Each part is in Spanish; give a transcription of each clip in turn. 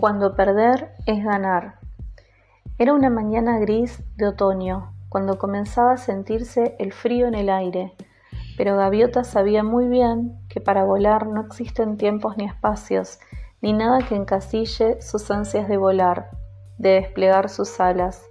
Cuando perder es ganar. Era una mañana gris de otoño, cuando comenzaba a sentirse el frío en el aire, pero Gaviota sabía muy bien que para volar no existen tiempos ni espacios, ni nada que encasille sus ansias de volar, de desplegar sus alas.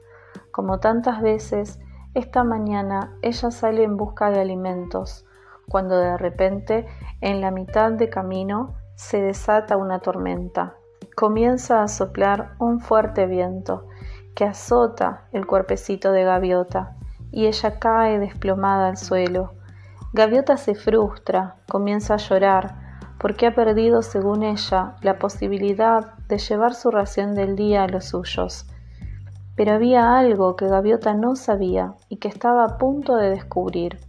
Como tantas veces, esta mañana ella sale en busca de alimentos, cuando de repente, en la mitad de camino, se desata una tormenta comienza a soplar un fuerte viento que azota el cuerpecito de Gaviota y ella cae desplomada al suelo. Gaviota se frustra, comienza a llorar porque ha perdido, según ella, la posibilidad de llevar su ración del día a los suyos. Pero había algo que Gaviota no sabía y que estaba a punto de descubrir.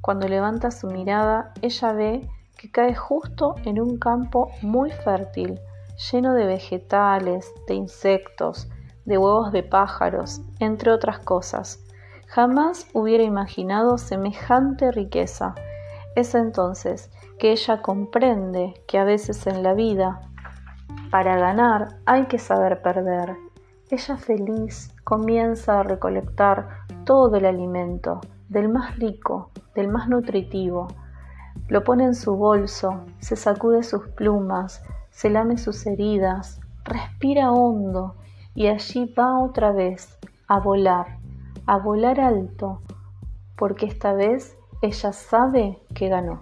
Cuando levanta su mirada, ella ve que cae justo en un campo muy fértil, lleno de vegetales, de insectos, de huevos de pájaros, entre otras cosas. Jamás hubiera imaginado semejante riqueza. Es entonces que ella comprende que a veces en la vida, para ganar, hay que saber perder. Ella feliz comienza a recolectar todo el alimento, del más rico, del más nutritivo. Lo pone en su bolso, se sacude sus plumas, se lame sus heridas, respira hondo y allí va otra vez a volar, a volar alto, porque esta vez ella sabe que ganó.